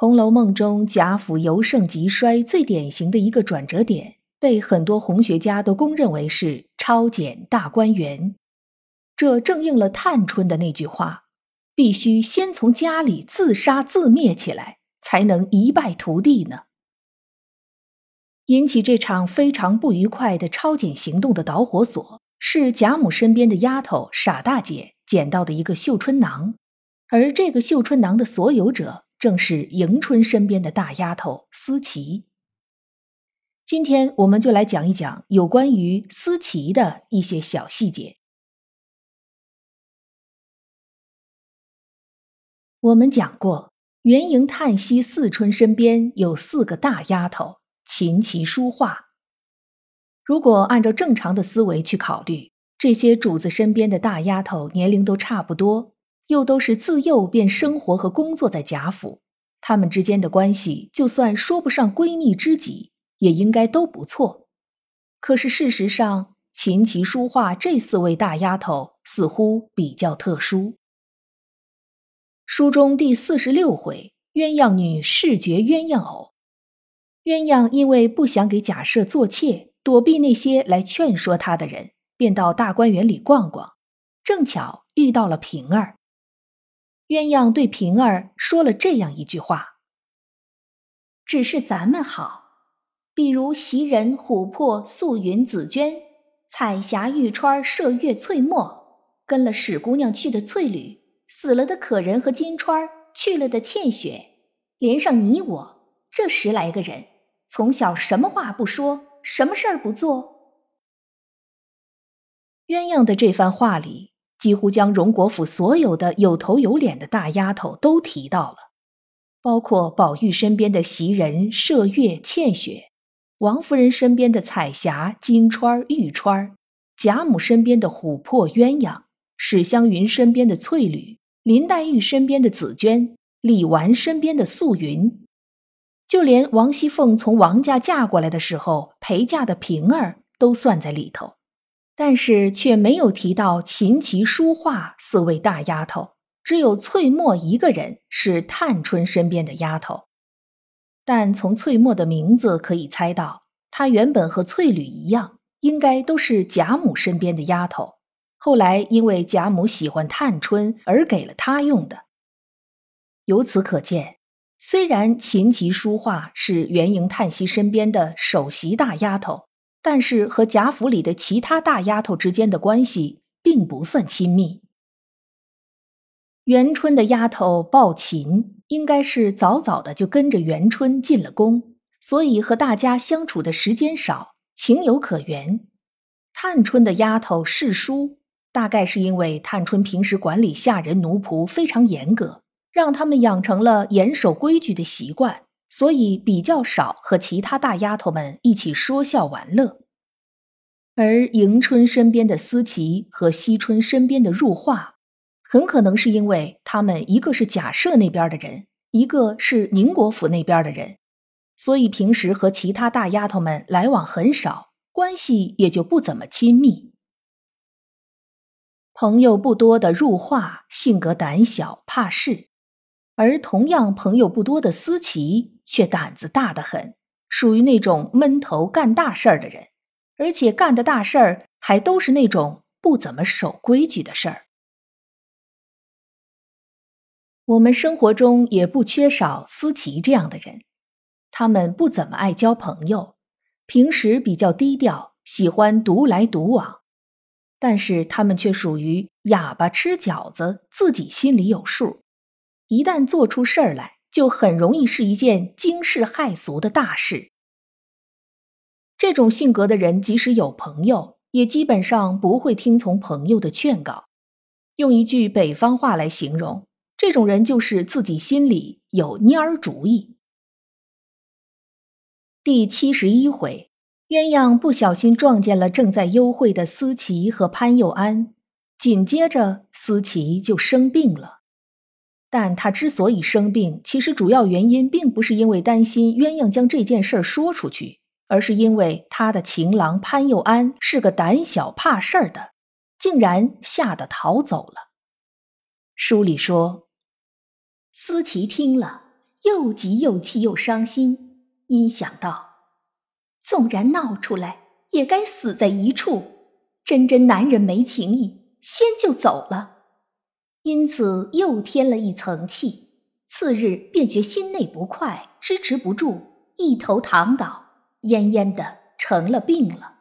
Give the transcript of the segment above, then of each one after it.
红楼梦》中贾府由盛及衰最典型的一个转折点，被很多红学家都公认为是抄检大观园。这正应了探春的那句话：“必须先从家里自杀自灭起来，才能一败涂地呢。”引起这场非常不愉快的抄检行动的导火索，是贾母身边的丫头傻大姐捡到的一个绣春囊，而这个绣春囊的所有者。正是迎春身边的大丫头思琪。今天我们就来讲一讲有关于思琪的一些小细节。我们讲过，元迎叹息四春身边有四个大丫头琴棋书画。如果按照正常的思维去考虑，这些主子身边的大丫头年龄都差不多。又都是自幼便生活和工作在贾府，她们之间的关系就算说不上闺蜜知己，也应该都不错。可是事实上，琴棋书画这四位大丫头似乎比较特殊。书中第四十六回，鸳鸯女视觉鸳鸯偶，鸳鸯因为不想给贾赦做妾，躲避那些来劝说她的人，便到大观园里逛逛，正巧遇到了平儿。鸳鸯对平儿说了这样一句话：“只是咱们好，比如袭人、琥珀、素云、紫鹃、彩霞、玉钏、麝月、翠墨，跟了史姑娘去的翠缕，死了的可人和金钏，去了的倩雪，连上你我这十来个人，从小什么话不说，什么事儿不做。”鸳鸯的这番话里。几乎将荣国府所有的有头有脸的大丫头都提到了，包括宝玉身边的袭人、麝月、倩雪，王夫人身边的彩霞、金钏、玉钏，贾母身边的琥珀、鸳鸯，史湘云身边的翠缕，林黛玉身边的紫鹃，李纨身边的素云，就连王熙凤从王家嫁过来的时候陪嫁的平儿都算在里头。但是却没有提到琴棋书画四位大丫头，只有翠墨一个人是探春身边的丫头。但从翠墨的名字可以猜到，她原本和翠缕一样，应该都是贾母身边的丫头。后来因为贾母喜欢探春而给了她用的。由此可见，虽然琴棋书画是元迎叹息身边的首席大丫头。但是和贾府里的其他大丫头之间的关系并不算亲密。元春的丫头抱琴，应该是早早的就跟着元春进了宫，所以和大家相处的时间少，情有可原。探春的丫头侍书，大概是因为探春平时管理下人奴仆非常严格，让他们养成了严守规矩的习惯。所以比较少和其他大丫头们一起说笑玩乐，而迎春身边的思琪和惜春身边的入画，很可能是因为他们一个是贾赦那边的人，一个是宁国府那边的人，所以平时和其他大丫头们来往很少，关系也就不怎么亲密。朋友不多的入画，性格胆小怕事。而同样朋友不多的思琪却胆子大得很，属于那种闷头干大事儿的人，而且干的大事儿还都是那种不怎么守规矩的事儿。我们生活中也不缺少思琪这样的人，他们不怎么爱交朋友，平时比较低调，喜欢独来独往，但是他们却属于哑巴吃饺子，自己心里有数。一旦做出事儿来，就很容易是一件惊世骇俗的大事。这种性格的人，即使有朋友，也基本上不会听从朋友的劝告。用一句北方话来形容，这种人就是自己心里有蔫儿主意。第七十一回，鸳鸯不小心撞见了正在幽会的思琪和潘佑安，紧接着思琪就生病了。但他之所以生病，其实主要原因并不是因为担心鸳鸯将这件事说出去，而是因为他的情郎潘佑安是个胆小怕事儿的，竟然吓得逃走了。书里说，思琪听了，又急又气又伤心，因想到，纵然闹出来，也该死在一处，真真男人没情义，先就走了。因此又添了一层气，次日便觉心内不快，支持不住，一头躺倒，恹恹的成了病了。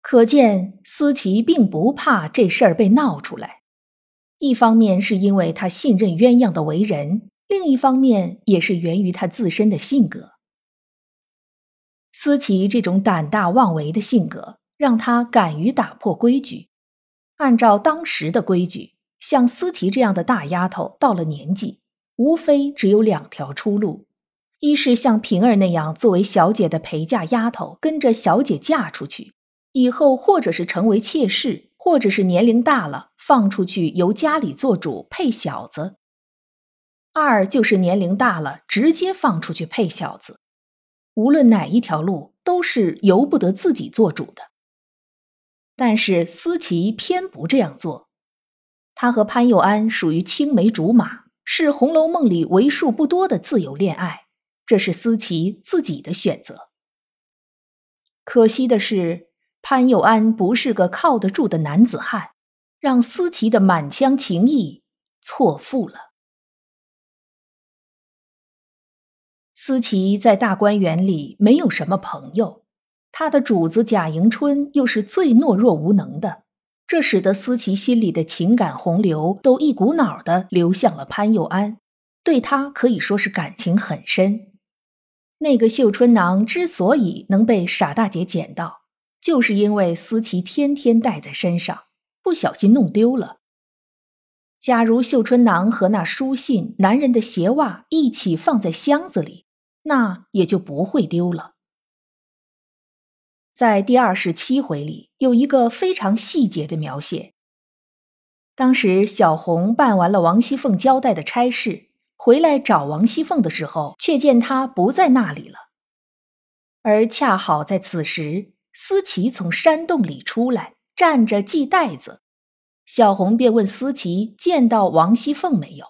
可见思琪并不怕这事儿被闹出来，一方面是因为他信任鸳鸯的为人，另一方面也是源于他自身的性格。思琪这种胆大妄为的性格，让他敢于打破规矩。按照当时的规矩，像思琪这样的大丫头到了年纪，无非只有两条出路：一是像平儿那样作为小姐的陪嫁丫头，跟着小姐嫁出去，以后或者是成为妾室，或者是年龄大了放出去由家里做主配小子；二就是年龄大了直接放出去配小子。无论哪一条路，都是由不得自己做主的。但是思琪偏不这样做，他和潘佑安属于青梅竹马，是《红楼梦》里为数不多的自由恋爱，这是思琪自己的选择。可惜的是，潘佑安不是个靠得住的男子汉，让思琪的满腔情意错付了。思琪在大观园里没有什么朋友。他的主子贾迎春又是最懦弱无能的，这使得思琪心里的情感洪流都一股脑的流向了潘佑安，对他可以说是感情很深。那个绣春囊之所以能被傻大姐捡到，就是因为思琪天天带在身上，不小心弄丢了。假如绣春囊和那书信、男人的鞋袜一起放在箱子里，那也就不会丢了。在第二十七回里有一个非常细节的描写。当时小红办完了王熙凤交代的差事，回来找王熙凤的时候，却见她不在那里了。而恰好在此时，思琪从山洞里出来，站着系带子。小红便问思琪见到王熙凤没有。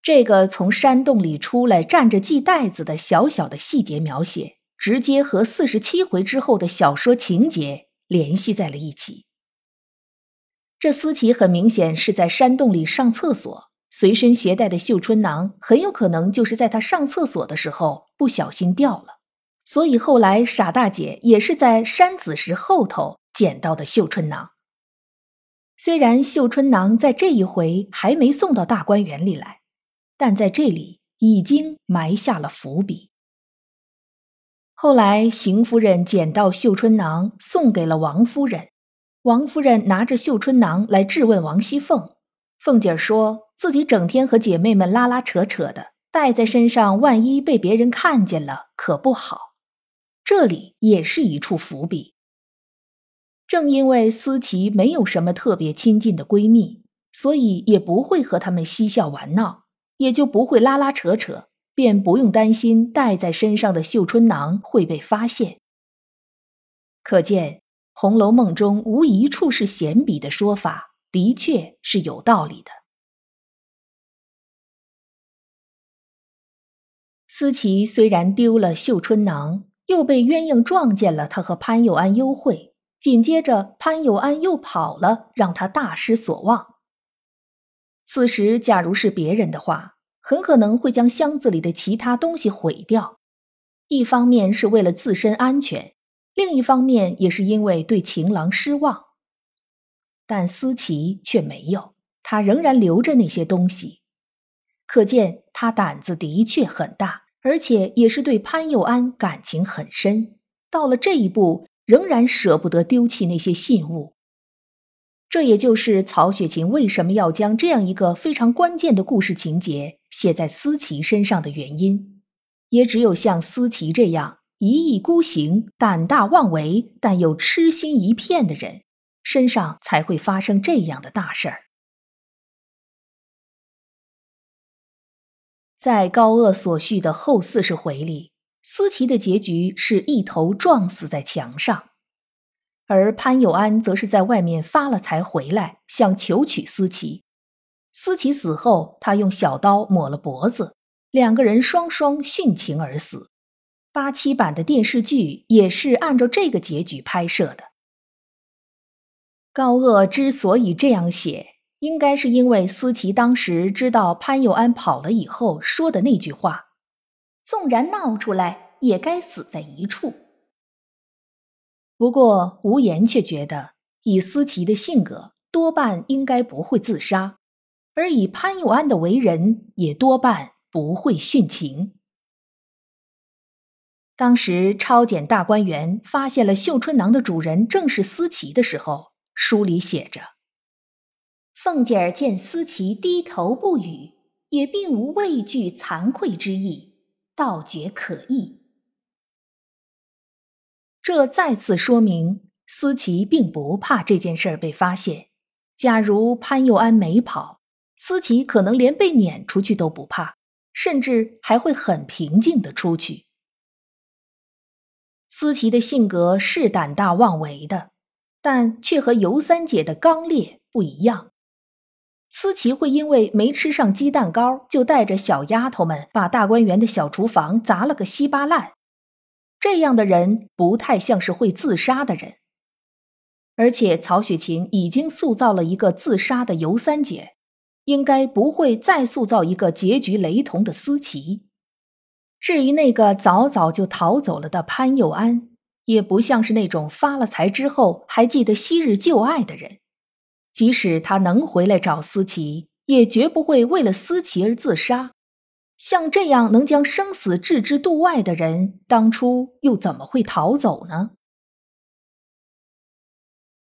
这个从山洞里出来站着系带子的小小的细节描写。直接和四十七回之后的小说情节联系在了一起。这思琪很明显是在山洞里上厕所，随身携带的绣春囊很有可能就是在他上厕所的时候不小心掉了，所以后来傻大姐也是在山子石后头捡到的绣春囊。虽然绣春囊在这一回还没送到大观园里来，但在这里已经埋下了伏笔。后来，邢夫人捡到绣春囊，送给了王夫人。王夫人拿着绣春囊来质问王熙凤。凤姐儿说自己整天和姐妹们拉拉扯扯的，带在身上，万一被别人看见了，可不好。这里也是一处伏笔。正因为思琪没有什么特别亲近的闺蜜，所以也不会和她们嬉笑玩闹，也就不会拉拉扯扯。便不用担心带在身上的绣春囊会被发现。可见《红楼梦》中无一处是闲笔的说法，的确是有道理的。思琪虽然丢了绣春囊，又被鸳鸯撞见了他和潘佑安幽会，紧接着潘佑安又跑了，让他大失所望。此时，假如是别人的话，很可能会将箱子里的其他东西毁掉，一方面是为了自身安全，另一方面也是因为对情郎失望。但思琪却没有，他仍然留着那些东西，可见他胆子的确很大，而且也是对潘佑安感情很深。到了这一步，仍然舍不得丢弃那些信物。这也就是曹雪芹为什么要将这样一个非常关键的故事情节写在思琪身上的原因。也只有像思琪这样一意孤行、胆大妄为但又痴心一片的人，身上才会发生这样的大事儿。在高鹗所叙的后四十回里，思琪的结局是一头撞死在墙上。而潘友安则是在外面发了财回来，想求娶思琪。思琪死后，他用小刀抹了脖子，两个人双双殉情而死。八七版的电视剧也是按照这个结局拍摄的。高鹗之所以这样写，应该是因为思琪当时知道潘友安跑了以后说的那句话：“纵然闹出来，也该死在一处。”不过，无言却觉得，以思琪的性格，多半应该不会自杀；而以潘友安的为人，也多半不会殉情。当时抄检大观园发现了绣春囊的主人正是思琪的时候，书里写着：“凤姐儿见思琪低头不语，也并无畏惧惭愧之意，倒觉可意。”这再次说明，思琪并不怕这件事儿被发现。假如潘佑安没跑，思琪可能连被撵出去都不怕，甚至还会很平静的出去。思琪的性格是胆大妄为的，但却和尤三姐的刚烈不一样。思琪会因为没吃上鸡蛋糕，就带着小丫头们把大观园的小厨房砸了个稀巴烂。这样的人不太像是会自杀的人，而且曹雪芹已经塑造了一个自杀的尤三姐，应该不会再塑造一个结局雷同的思琪。至于那个早早就逃走了的潘佑安，也不像是那种发了财之后还记得昔日旧爱的人，即使他能回来找思琪，也绝不会为了思琪而自杀。像这样能将生死置之度外的人，当初又怎么会逃走呢？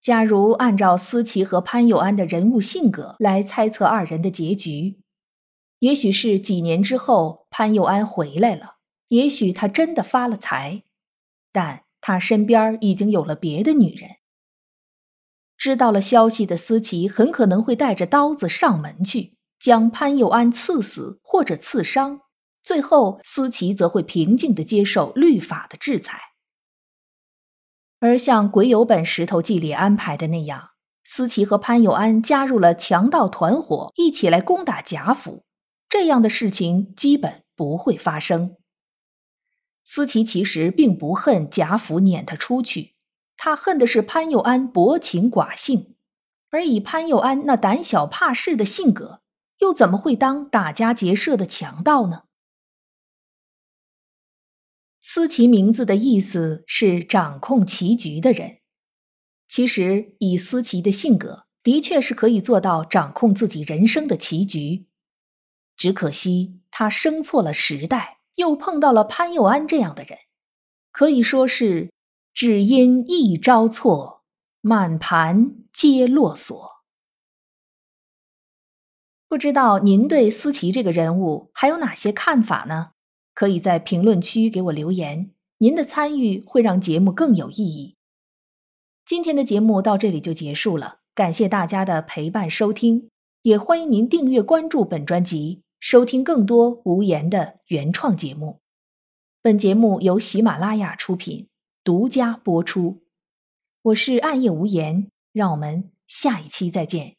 假如按照思琪和潘友安的人物性格来猜测二人的结局，也许是几年之后潘友安回来了，也许他真的发了财，但他身边已经有了别的女人。知道了消息的思琪很可能会带着刀子上门去。将潘佑安刺死或者刺伤，最后思琪则会平静地接受律法的制裁。而像鬼友本《石头记》里安排的那样，思琪和潘佑安加入了强盗团伙，一起来攻打贾府，这样的事情基本不会发生。思琪其实并不恨贾府撵他出去，他恨的是潘佑安薄情寡性，而以潘佑安那胆小怕事的性格。又怎么会当打家劫舍的强盗呢？思齐名字的意思是掌控棋局的人。其实以思齐的性格，的确是可以做到掌控自己人生的棋局。只可惜他生错了时代，又碰到了潘佑安这样的人，可以说是只因一招错，满盘皆落锁。不知道您对思琪这个人物还有哪些看法呢？可以在评论区给我留言，您的参与会让节目更有意义。今天的节目到这里就结束了，感谢大家的陪伴收听，也欢迎您订阅关注本专辑，收听更多无言的原创节目。本节目由喜马拉雅出品，独家播出。我是暗夜无言，让我们下一期再见。